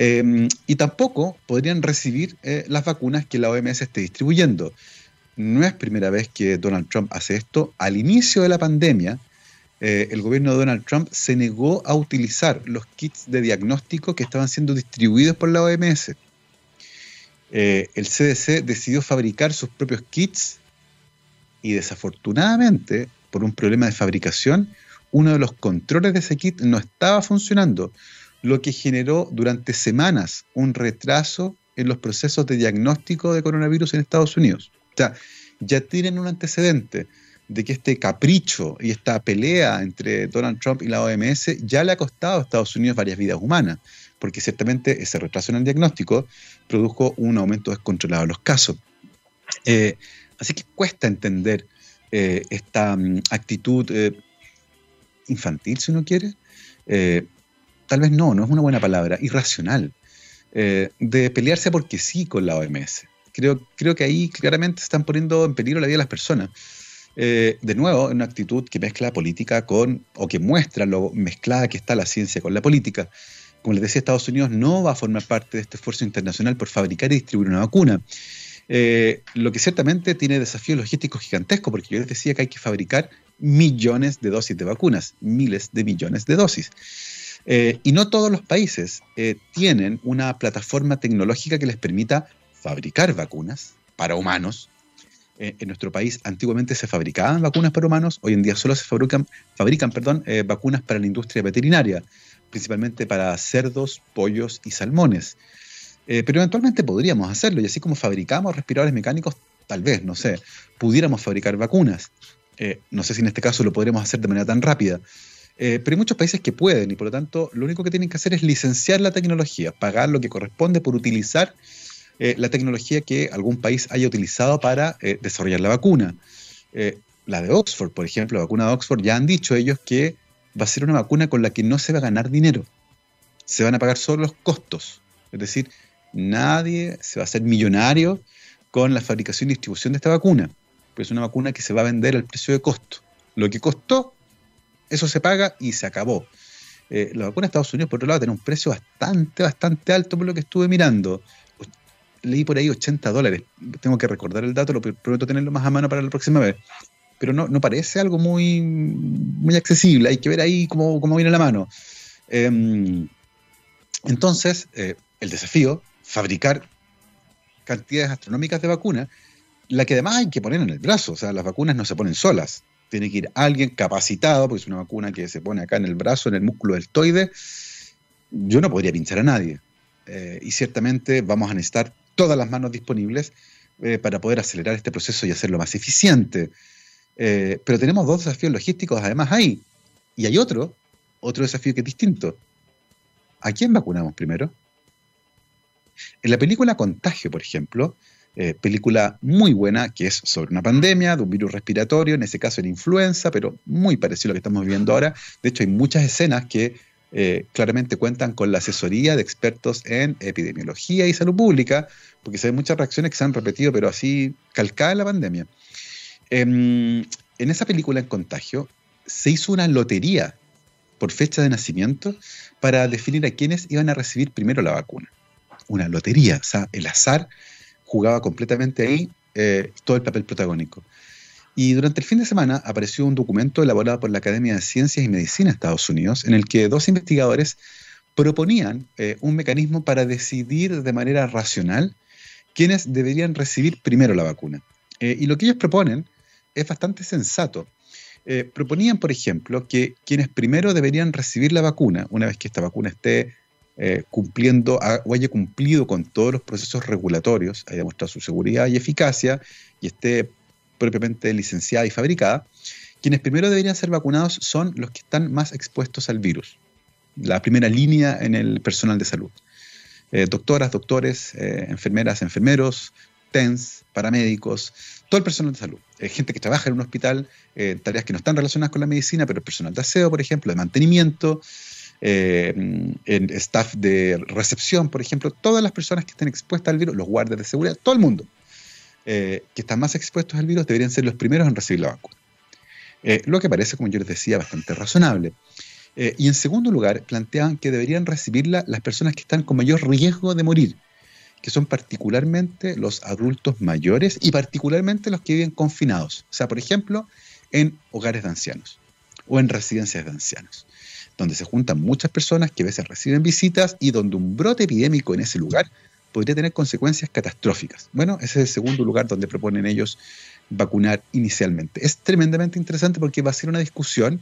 em, y tampoco podrían recibir eh, las vacunas que la OMS esté distribuyendo. No es primera vez que Donald Trump hace esto. Al inicio de la pandemia, eh, el gobierno de Donald Trump se negó a utilizar los kits de diagnóstico que estaban siendo distribuidos por la OMS. Eh, el CDC decidió fabricar sus propios kits y desafortunadamente, por un problema de fabricación, uno de los controles de ese kit no estaba funcionando, lo que generó durante semanas un retraso en los procesos de diagnóstico de coronavirus en Estados Unidos. O sea, ya tienen un antecedente de que este capricho y esta pelea entre Donald Trump y la OMS ya le ha costado a Estados Unidos varias vidas humanas, porque ciertamente ese retraso en el diagnóstico produjo un aumento descontrolado de los casos. Eh, así que cuesta entender eh, esta mm, actitud eh, infantil, si uno quiere. Tal vez no, no es una buena palabra, irracional, de pelearse porque sí con la OMS. Creo, creo que ahí claramente están poniendo en peligro la vida de las personas. de nuevo, una actitud que mezcla política con, o que muestra lo mezclada que está la ciencia con la política. Como les decía, Estados Unidos no va a formar parte de este esfuerzo internacional por fabricar y distribuir una vacuna. Eh, lo que ciertamente tiene desafíos logísticos gigantescos, porque yo les decía que hay que fabricar millones de dosis de vacunas, miles de millones de dosis. Eh, y no todos los países eh, tienen una plataforma tecnológica que les permita fabricar vacunas para humanos. en nuestro país antiguamente se fabricaban vacunas para humanos, hoy en día solo se fabrican, vacunas para la industria veterinaria, principalmente para cerdos, pollos y salmones. Eh, pero eventualmente podríamos hacerlo, y así como fabricamos respiradores mecánicos, tal vez, no sé, pudiéramos fabricar vacunas. Eh, no sé si en este caso lo podremos hacer de manera tan rápida. Eh, pero hay muchos países que pueden y por lo tanto lo único que tienen que hacer es licenciar la tecnología, pagar lo que corresponde por utilizar la tecnología que algún país haya utilizado para desarrollar la vacuna. la de Oxford, por ejemplo, la vacuna de Oxford, ya han dicho ellos que va a ser una vacuna con la que no se va a ganar dinero. Se van a pagar solo los costos. Es decir, nadie se va a hacer millonario con la fabricación y distribución de esta vacuna. Pues es una vacuna que se va a vender al precio de costo. Lo que costó, eso se paga y se acabó. Eh, la vacuna de Estados Unidos, por otro lado, tiene un precio bastante, bastante alto por lo que estuve mirando. Leí por ahí 80 dólares. Tengo que recordar el dato, lo prometo tenerlo más a mano para la próxima vez. Pero no, no parece algo muy, muy accesible. Hay que ver ahí cómo, cómo viene la mano. Em, entonces, eh, el desafío fabricar cantidades astronómicas de vacunas, la que además hay que poner en el brazo. O sea, las vacunas no se ponen solas. Tiene que ir alguien capacitado, porque es una vacuna que se pone acá en el brazo, en el músculo deltoide. Yo no podría pinchar a nadie. Eh, y ciertamente vamos a necesitar todas las manos disponibles eh, para poder acelerar este proceso y hacerlo más eficiente. Eh, pero tenemos dos desafíos logísticos además ahí. Y hay otro, otro desafío que es distinto. ¿A quién vacunamos primero? En la película Contagio, por ejemplo, eh, película muy buena que es sobre una pandemia de un virus respiratorio, en ese caso la influenza, pero muy parecido a lo que estamos viviendo ahora. De hecho, hay muchas escenas que eh, claramente cuentan con la asesoría de expertos en epidemiología y salud pública, porque se ven muchas reacciones que se han repetido, pero así calcada en la pandemia. Em, en esa película en Contagio se hizo una lotería por fecha de nacimiento para definir a quienes iban a recibir primero la vacuna una lotería, o sea, el azar jugaba completamente ahí eh, todo el papel protagónico. Y durante el fin de semana apareció un documento elaborado por la Academia de Ciencias y Medicina de Estados Unidos, en el que dos investigadores proponían eh, un mecanismo para decidir de manera racional quiénes deberían recibir primero la vacuna. Eh, y lo que ellos proponen es bastante sensato. proponían, por ejemplo, que quienes primero deberían recibir la vacuna, una vez que esta vacuna esté eh, cumpliendo o haya cumplido con todos los procesos regulatorios, haya demostrado su seguridad y eficacia y esté propiamente licenciada y fabricada, quienes primero deberían ser vacunados son los que están más expuestos al virus, la primera línea en el personal de salud. Eh, doctoras, doctores, eh, enfermeras, enfermeros, TENS, paramédicos, todo el personal de salud. gente que trabaja en un hospital, tareas que no están relacionadas con la medicina, pero el personal de aseo, por ejemplo, de mantenimiento, eh, staff de recepción, por ejemplo, todas las personas que estén expuestas al virus, los guardias de seguridad, todo el mundo eh, que están más expuestos al virus deberían ser los primeros en recibir la vacuna. Eh, lo que parece, como yo les decía, bastante razonable. y en segundo lugar, planteaban que deberían recibirla las personas que están con mayor riesgo de morir, que son particularmente los adultos mayores y particularmente los que viven confinados. O sea, por ejemplo, en hogares de ancianos o en residencias de ancianos donde se juntan muchas personas que a veces reciben visitas y donde un brote epidémico en ese lugar podría tener consecuencias catastróficas. Bueno, ese es el segundo lugar donde proponen ellos vacunar inicialmente. Es tremendamente interesante porque va a ser una discusión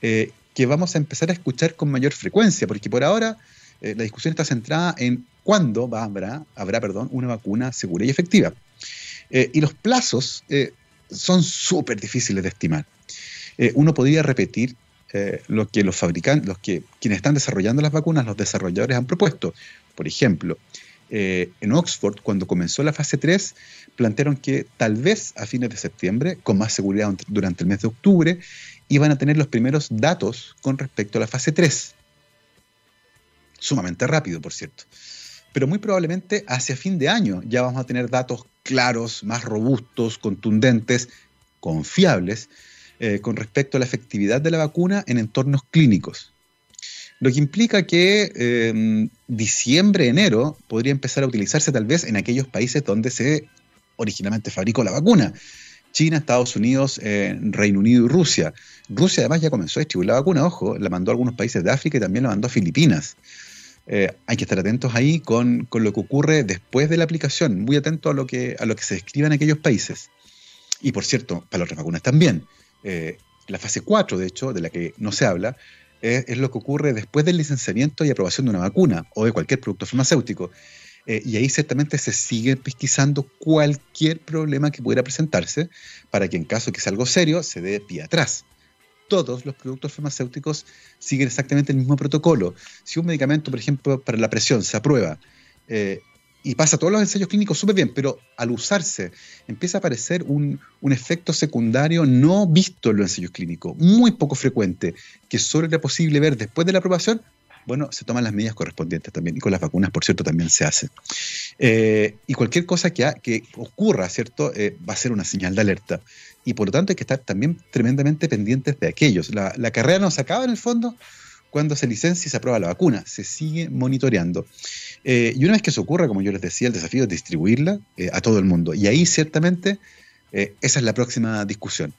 eh, que vamos a empezar a escuchar con mayor frecuencia, porque por ahora eh, la discusión está centrada en cuándo va, habrá, habrá perdón, una vacuna segura y efectiva. Eh, y los plazos son súper difíciles de estimar. Uno podría repetir eh, lo que los fabricantes, los que quienes están desarrollando las vacunas, los desarrolladores han propuesto. Por ejemplo, eh, en Oxford, cuando comenzó la fase 3, plantearon que tal vez a fines de septiembre, con más seguridad durante el mes de octubre, iban a tener los primeros datos con respecto a la fase 3. Sumamente rápido, por cierto. Pero muy probablemente hacia fin de año ya vamos a tener datos claros, más robustos, contundentes, confiables, eh, con respecto a la efectividad de la vacuna en entornos clínicos. Lo que implica que em, diciembre, enero podría empezar a utilizarse tal vez en aquellos países donde se originalmente fabricó la vacuna. China, Estados Unidos, eh, Reino Unido y Rusia. Rusia además ya comenzó a distribuir la vacuna, ojo, la mandó a algunos países de África y también la mandó a Filipinas. Eh, hay que estar atentos ahí con, lo que ocurre después de la aplicación, muy atento a lo que, a lo que se escriba en aquellos países. Y por cierto, para las vacunas también. Eh, la fase 4, de hecho, de la que no se habla, es, lo que ocurre después del licenciamiento y aprobación de una vacuna o de cualquier producto farmacéutico. Eh, y ahí ciertamente se sigue pesquisando cualquier problema que pudiera presentarse para que en caso que sea algo serio se dé pie atrás. Todos los productos farmacéuticos siguen exactamente el mismo protocolo. Si un medicamento, por ejemplo, para la presión se aprueba eh, y pasa todos los ensayos clínicos súper bien, pero al usarse empieza a aparecer un, efecto secundario no visto en los ensayos clínicos, muy poco frecuente, que solo era posible ver después de la aprobación, bueno, se toman las medidas correspondientes también, y con las vacunas, por cierto, también se hace. Eh, y cualquier cosa que, que ocurra, ¿cierto?, eh, va a ser una señal de alerta. Y por lo tanto hay que estar también tremendamente pendientes de aquellos. La, la carrera no se acaba en el fondo cuando se licencia y se aprueba la vacuna, se sigue monitoreando. Eh, y una vez que eso ocurra, como yo les decía, el desafío es distribuirla eh, a todo el mundo. Y ahí ciertamente eh, esa es la próxima discusión.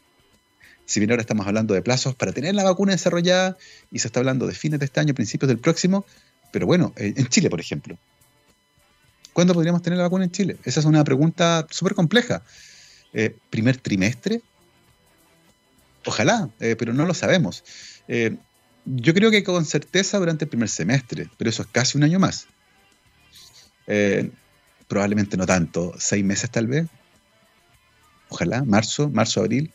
Si bien ahora estamos hablando de plazos para tener la vacuna desarrollada y se está hablando de fines de este año, principios del próximo, pero bueno, en Chile, por ejemplo. ¿Cuándo podríamos tener la vacuna en Chile? Esa es una pregunta súper compleja. ¿Primer trimestre? Ojalá, pero no lo sabemos. yo creo que con certeza durante el primer semestre, pero eso es casi un año más. Eh, probablemente no tanto, seis meses tal vez, ojalá, marzo, marzo, abril,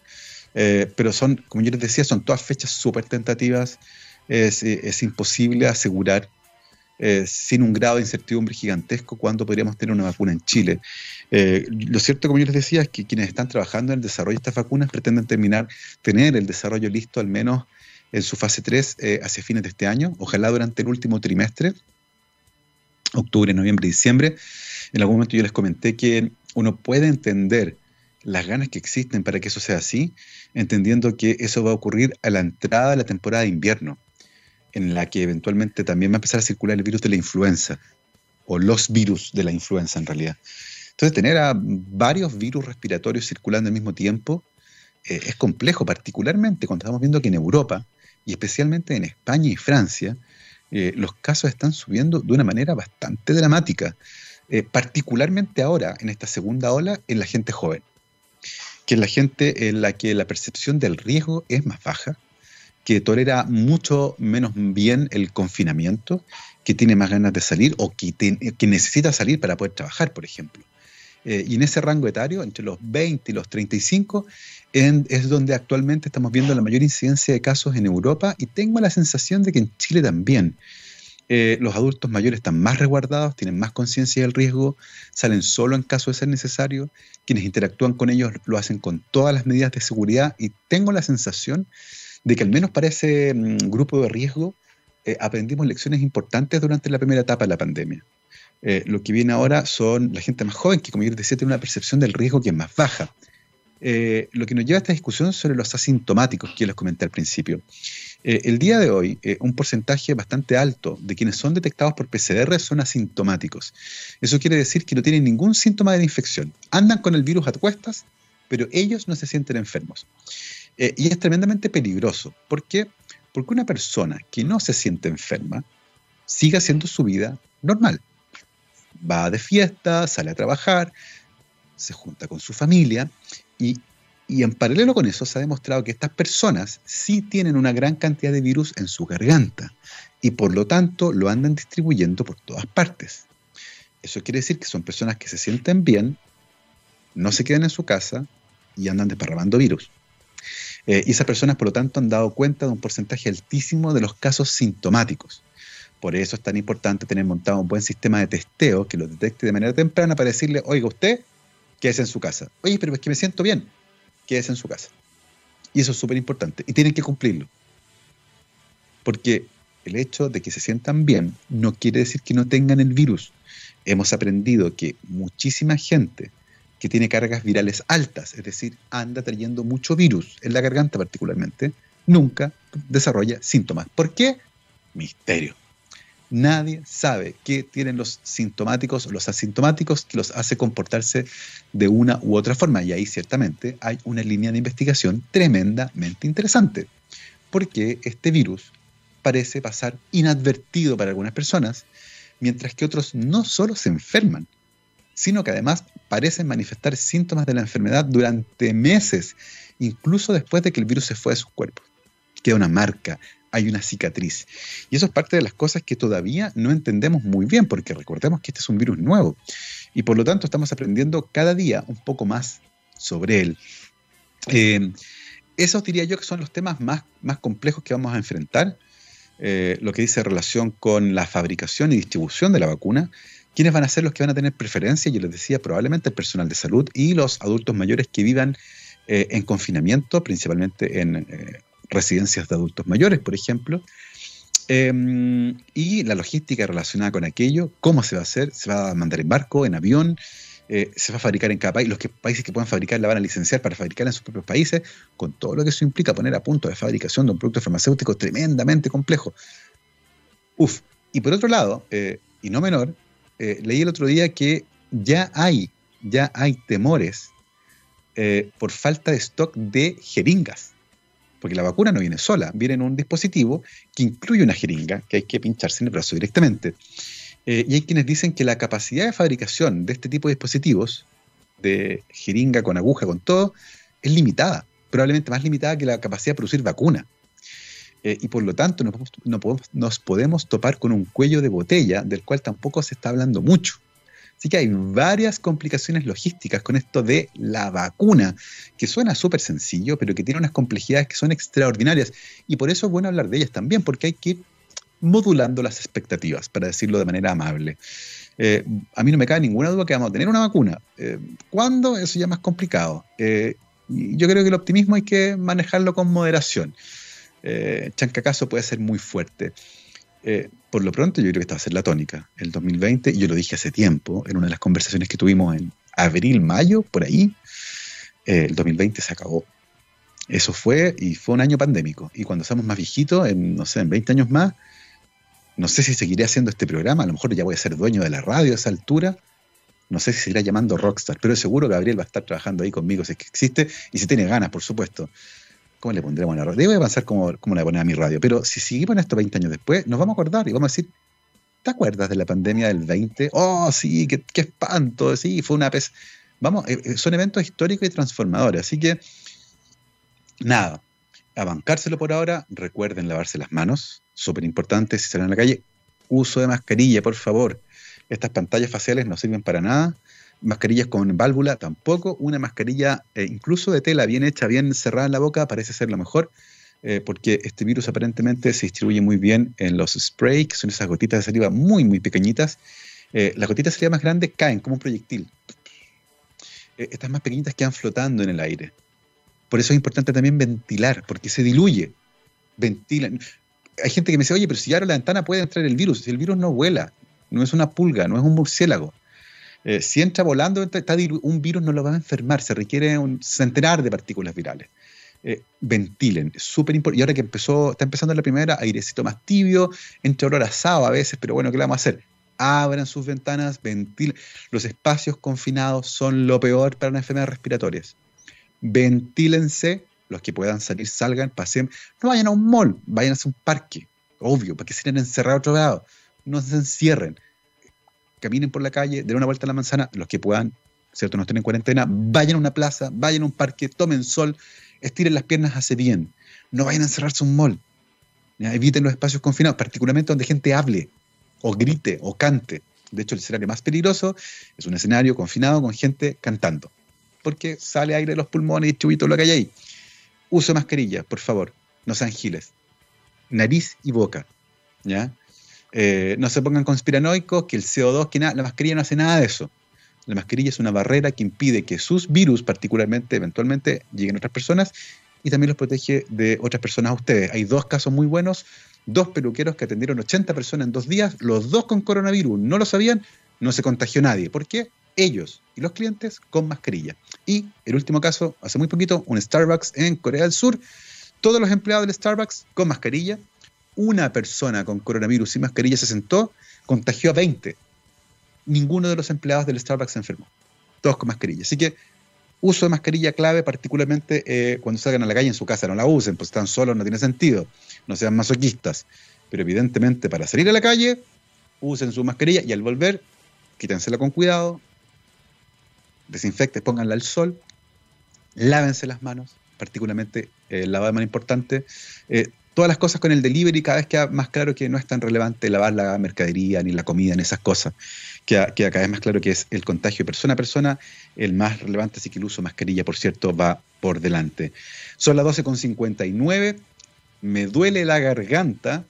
eh, pero son, como yo les decía, son todas fechas súper tentativas, es, imposible asegurar eh, sin un grado de incertidumbre gigantesco cuándo podríamos tener una vacuna en Chile. lo cierto, como yo les decía, es que quienes están trabajando en el desarrollo de estas vacunas pretenden terminar, tener el desarrollo listo al menos en su fase 3 hacia fines de este año, ojalá durante el último trimestre octubre, noviembre, diciembre, en algún momento yo les comenté que uno puede entender las ganas que existen para que eso sea así, entendiendo que eso va a ocurrir a la entrada de la temporada de invierno, en la que eventualmente también va a empezar a circular el virus de la influenza, o los virus de la influenza en realidad. Entonces, tener a varios virus respiratorios circulando al mismo tiempo eh, es complejo, particularmente cuando estamos viendo que en Europa, y especialmente en España y Francia, eh, los casos están subiendo de una manera bastante dramática, eh, particularmente ahora, en esta segunda ola, en la gente joven, que es la gente en la que la percepción del riesgo es más baja, que tolera mucho menos bien el confinamiento, que tiene más ganas de salir o que, que necesita salir para poder trabajar, por ejemplo. Eh, y en ese rango etario, entre los 20 y los 35, es donde actualmente estamos viendo la mayor incidencia de casos en Europa y tengo la sensación de que en Chile también. Eh, los adultos mayores están más resguardados, tienen más conciencia del riesgo, salen solo en caso de ser necesario, quienes interactúan con ellos lo hacen con todas las medidas de seguridad y tengo la sensación de que al menos para ese mm, grupo de riesgo eh, aprendimos lecciones importantes durante la primera etapa de la pandemia. Eh, lo que viene ahora son la gente más joven, que como yo les decía, tiene una percepción del riesgo que es más baja. Eh, lo que nos lleva a esta discusión sobre los asintomáticos que les comenté al principio. Eh, el día de hoy, un porcentaje bastante alto de quienes son detectados por PCR son asintomáticos. Eso quiere decir que no tienen ningún síntoma de infección. Andan con el virus a cuestas, pero ellos no se sienten enfermos. y es tremendamente peligroso. ¿Por qué? Porque una persona que no se siente enferma sigue haciendo su vida normal va de fiesta, sale a trabajar, se junta con su familia y, en paralelo con eso se ha demostrado que estas personas sí tienen una gran cantidad de virus en su garganta y por lo tanto lo andan distribuyendo por todas partes. Eso quiere decir que son personas que se sienten bien, no se quedan en su casa, y andan desparramando virus. Eh, y esas personas, por lo tanto, han dado cuenta de un porcentaje altísimo de los casos sintomáticos. Por eso es tan importante tener montado un buen sistema de testeo que lo detecte de manera temprana para decirle, oiga usted, quédese en su casa. Oye, pero es que me siento bien, quédese en su casa. Y eso es súper importante. Y tienen que cumplirlo. Porque el hecho de que se sientan bien no quiere decir que no tengan el virus. Hemos aprendido que muchísima gente que tiene cargas virales altas, es decir, anda trayendo mucho virus en la garganta particularmente, nunca desarrolla síntomas. ¿Por qué? Misterio. Nadie sabe qué tienen los sintomáticos o los asintomáticos que los hace comportarse de una u otra forma. Y ahí ciertamente hay una línea de investigación tremendamente interesante. Porque este virus parece pasar inadvertido para algunas personas, mientras que otros no solo se enferman, sino que además parecen manifestar síntomas de la enfermedad durante meses, incluso después de que el virus se fue de sus cuerpos. Queda una marca, hay una cicatriz. Y eso es parte de las cosas que todavía no entendemos muy bien, porque recordemos que este es un virus nuevo. Y por lo tanto estamos aprendiendo cada día un poco más sobre él. Eh, esos diría yo que son los temas más, más complejos que vamos a enfrentar. Eh, lo que dice relación con la fabricación y distribución de la vacuna, ¿Quiénes van a ser los que van a tener preferencia? Yo les decía, probablemente el personal de salud y los adultos mayores que vivan eh, en confinamiento, principalmente en residencias de adultos mayores, por ejemplo. Em, y la logística relacionada con aquello, cómo se va a hacer, se va a mandar en barco, en avión, eh, se va a fabricar en cada país, los que, países que puedan fabricar la van a licenciar para fabricar en sus propios países, con todo lo que eso implica poner a punto de fabricación de un producto farmacéutico tremendamente complejo. Uf, y por otro lado, y no menor, eh, leí el otro día que ya hay, ya hay temores eh, por falta de stock de jeringas. Porque la vacuna no viene sola, viene en un dispositivo que incluye una jeringa que hay que pincharse en el brazo directamente. Eh, y hay quienes dicen que la capacidad de fabricación de este tipo de dispositivos, de jeringa con aguja, con todo, es limitada, probablemente más limitada que la capacidad de producir vacuna. Eh, y por lo tanto no nos podemos topar con un cuello de botella del cual tampoco se está hablando mucho. Así que hay varias complicaciones logísticas con esto de la vacuna, que suena súper sencillo, pero que tiene unas complejidades que son extraordinarias. Y por eso es bueno hablar de ellas también, porque hay que ir modulando las expectativas, para decirlo de manera amable. Eh, a mí no me cabe ninguna duda que vamos a tener una vacuna. Eh, ¿Cuándo? Eso ya es más complicado. yo creo que el optimismo hay que manejarlo con moderación eh, Chancacaso puede ser muy fuerte. Eh, por lo pronto, yo creo que esta va a ser la tónica. El 2020, y yo lo dije hace tiempo, en una de las conversaciones que tuvimos en abril, mayo, por ahí, eh, el 2020 se acabó. Eso fue, y fue un año pandémico. Y cuando seamos más viejitos, en, no sé, en 20 años más, no sé si seguiré haciendo este programa, a lo mejor ya voy a ser dueño de la radio a esa altura, no sé si seguirá llamando Rockstar, pero seguro Gabriel va a estar trabajando ahí conmigo si es que existe, y si tiene ganas, por supuesto. ¿Cómo le pondremos la radio? Debe avanzar como, como le poner a mi radio. Pero si seguimos esto 20 años después, nos vamos a acordar y vamos a decir, ¿te acuerdas de la pandemia del 20? Oh, sí, qué, espanto, sí, fue una pez. Vamos, eh, eh, son eventos históricos y transformadores. Así que, nada, a bancárselo por ahora. Recuerden lavarse las manos, súper importante si salen a la calle. Uso de mascarilla, por favor. Estas pantallas faciales no sirven para nada mascarillas con válvula tampoco, una mascarilla eh, incluso de tela bien hecha, bien cerrada en la boca, parece ser lo mejor, eh, porque este virus aparentemente se distribuye muy bien en los sprays, que son esas gotitas de saliva muy, muy pequeñitas. Eh, las gotitas de saliva más grandes caen como un proyectil. estas más pequeñitas quedan flotando en el aire. Por eso es importante también ventilar, porque se diluye. Ventilan. Hay gente que me dice, oye, pero si abro la ventana puede entrar el virus. El virus no vuela, no es una pulga, no es un murciélago eh, si entra volando, un virus no lo va a enfermar, se requiere un centenar de partículas virales. Eh, ventilen, súper importante. Y ahora que empezó, está empezando la primera, airecito más tibio, entre olor asado a veces, pero bueno, ¿qué le vamos a hacer? Abran sus ventanas, ventilen. Los espacios confinados son lo peor para las enfermedades respiratorias. Ventílense, los que puedan salir, salgan, pasen. No vayan a un mall, vayan a un parque, obvio, para que se encerrados otro lado. No se encierren caminen por la calle, den una vuelta a la manzana, los que puedan, ¿cierto? No estén en cuarentena, vayan a una plaza, vayan a un parque, tomen sol, estiren las piernas, hace bien. No vayan a encerrarse un mall. Eviten los espacios confinados, particularmente donde gente hable, o grite, o cante. De hecho, el escenario más peligroso es un escenario confinado con gente cantando. porque sale aire de los pulmones y chubito lo que hay ahí. Uso mascarilla, por favor, no sean giles. Nariz y boca, ¿ya? Eh, no se pongan conspiranoicos, que el CO2, que nada, la mascarilla no hace nada de eso. La mascarilla es una barrera que impide que sus virus, particularmente, eventualmente, lleguen a otras personas y también los protege de otras personas a ustedes. Hay dos casos muy buenos, dos peluqueros que atendieron 80 personas en dos días, los dos con coronavirus, no lo sabían, no se contagió nadie. ¿Por qué? Ellos y los clientes con mascarilla. Y el último caso, hace muy poquito, un Starbucks en Corea del Sur, todos los empleados del Starbucks con mascarilla, una persona con coronavirus sin mascarilla se sentó, contagió a 20. Ninguno de los empleados del Starbucks se enfermó. Todos con mascarilla. Así que uso de mascarilla clave, particularmente eh, cuando salgan a la calle en su casa, no la usen, pues están solos, no tiene sentido. No sean masoquistas. Pero evidentemente para salir a la calle, usen su mascarilla y al volver, quítensela con cuidado, desinfecten, pónganla al sol, lávense las manos, particularmente eh, el lavado de mano importante. Eh, todas las cosas con el delivery, cada vez queda más claro que no es tan relevante lavar la mercadería, ni la comida, ni esas cosas. Queda cada vez más claro que es el contagio persona a persona el más relevante, así que el uso de mascarilla, por cierto, va por delante. Son las 12.59, me duele la garganta,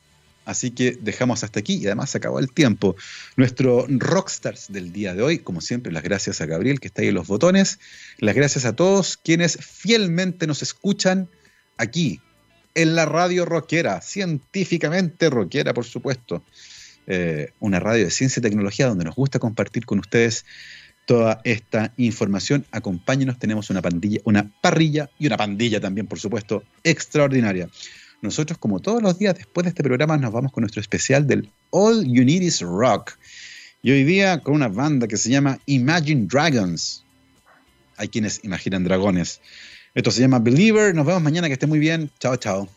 Así que dejamos hasta aquí y además se acabó el tiempo. Nuestro rockstars del día de hoy, como siempre, las gracias a Gabriel que está ahí en los botones, las gracias a todos quienes fielmente nos escuchan aquí en la radio rockera, científicamente rockera, por supuesto. Eh, una radio de ciencia y tecnología donde nos gusta compartir con ustedes toda esta información. Acompáñenos, tenemos una pandilla, una parrilla y una pandilla también, por supuesto, extraordinaria. Nosotros, como todos los días después de este programa, nos vamos con nuestro especial del All You Need Is Rock. Y hoy día con una banda que se llama Imagine Dragons. Hay quienes imaginan dragones. Esto se llama Believer. Nos vemos mañana. Que esté muy bien. Chao, chao.